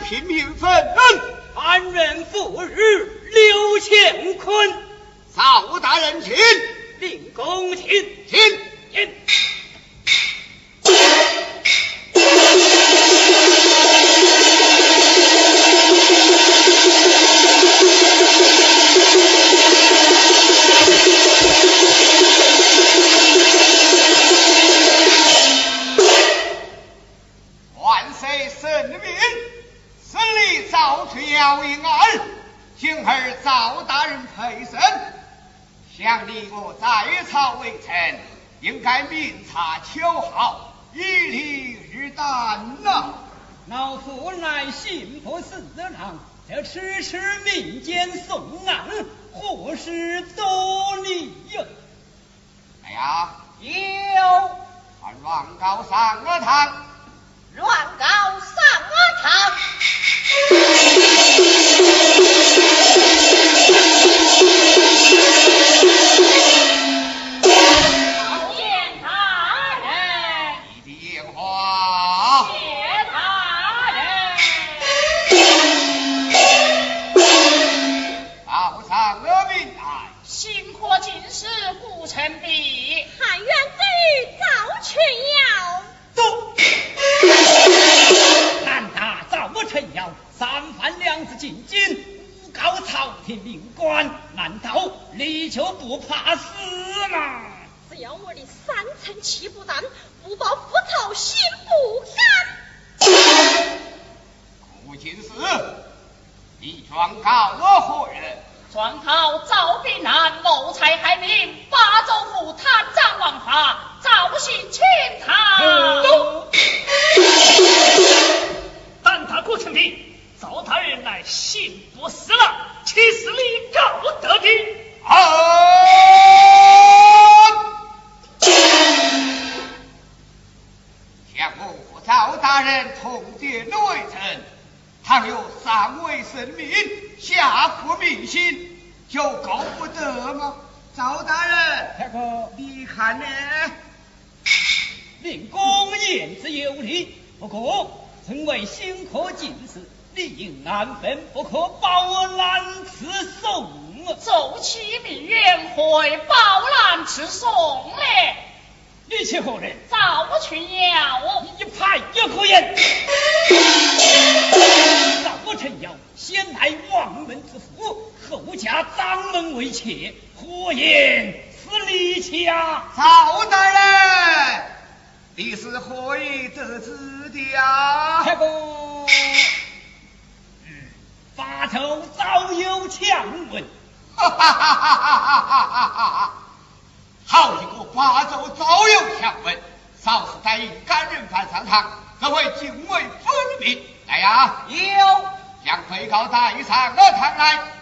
平民愤恨，安人赴日刘乾坤，赵大人请，令公请。请。请。在朝为臣，应该明察秋毫，以礼日旦呐。老夫乃刑部侍郎，这迟迟民间送案，何时多礼呀？哎呀，有把乱告上了堂。乱告上阿堂。朝廷命官，难道你就不怕死吗？只要我的三寸气不淡，不报父仇心不甘。顾进士，你状告我何人？状告赵炳南谋财害命，八州府贪赃枉法，赵姓清堂。就够不得吗？赵大人，这个你看呢？令公言之有理，不过身为新科进士，理应安分，不可饱览辞送。奏起命员会饱览吃送嘞，你去何人？赵群尧。一派有可言。赵成尧先来王门之父，寇家掌门为妾，何言是离妻啊？好的嘞，你是何以得知的呀、啊？嗯，发愁早有强闻。哈哈哈哈哈哈哈哈！好一个发愁早有强闻，少时带一干人犯上堂，各位敬畏分明。来呀、啊，有将被告带上我堂来。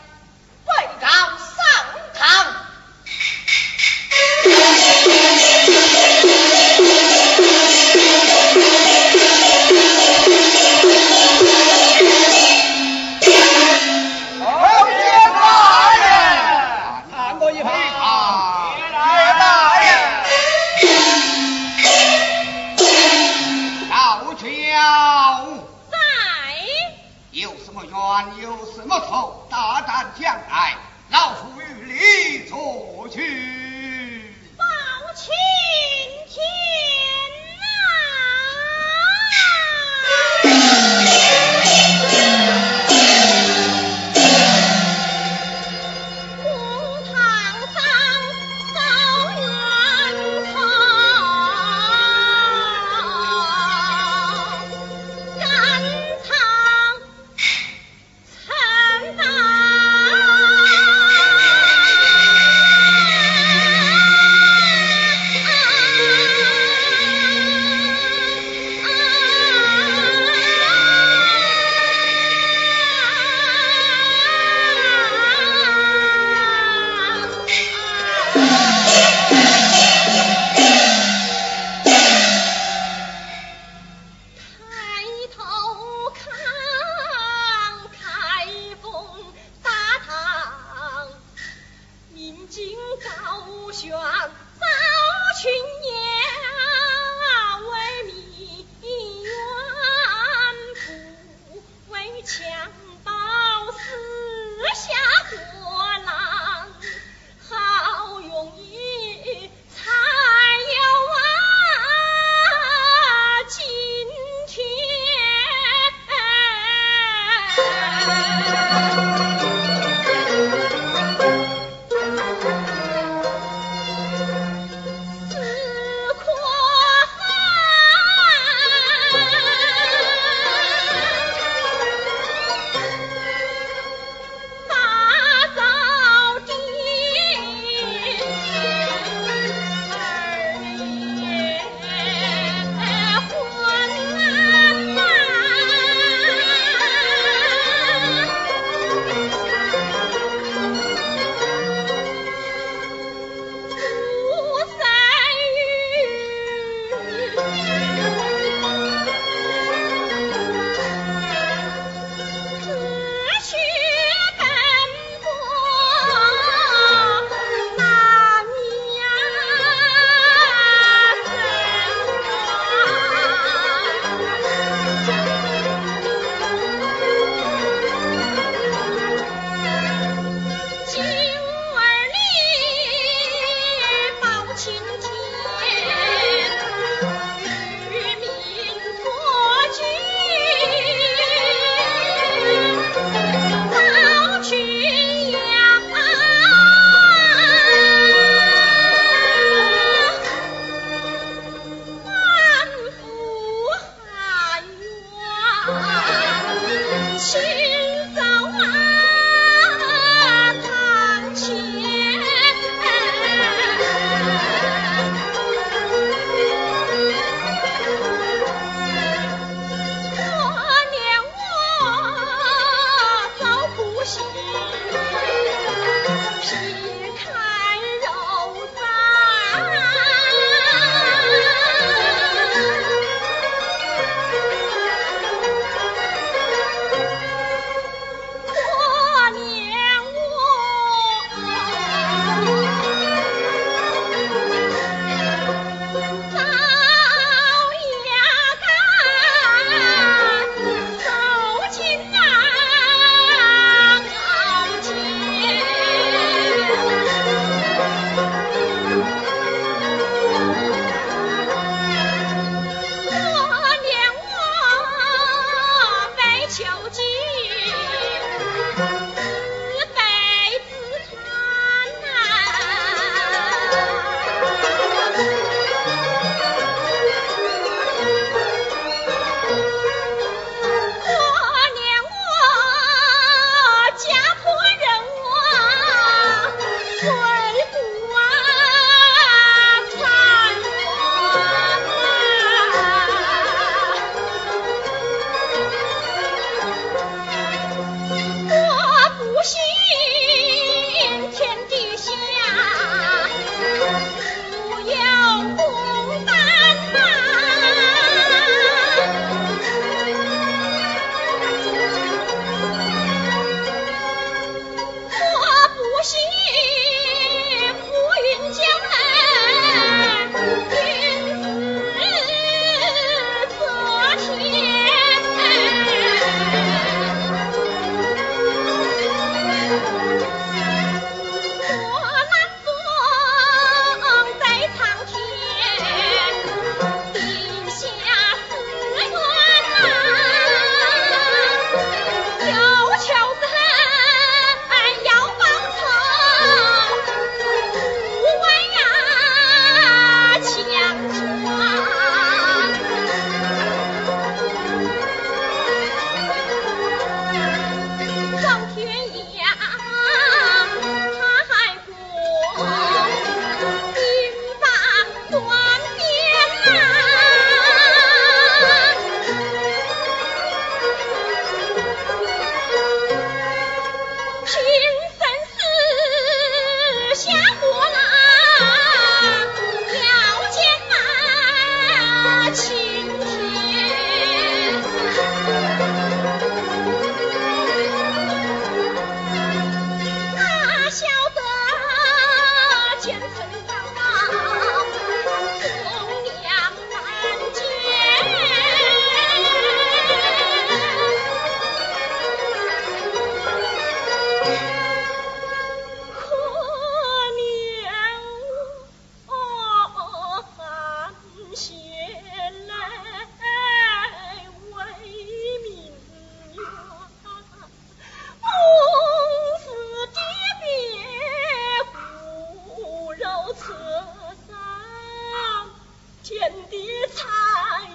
你参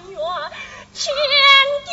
与天地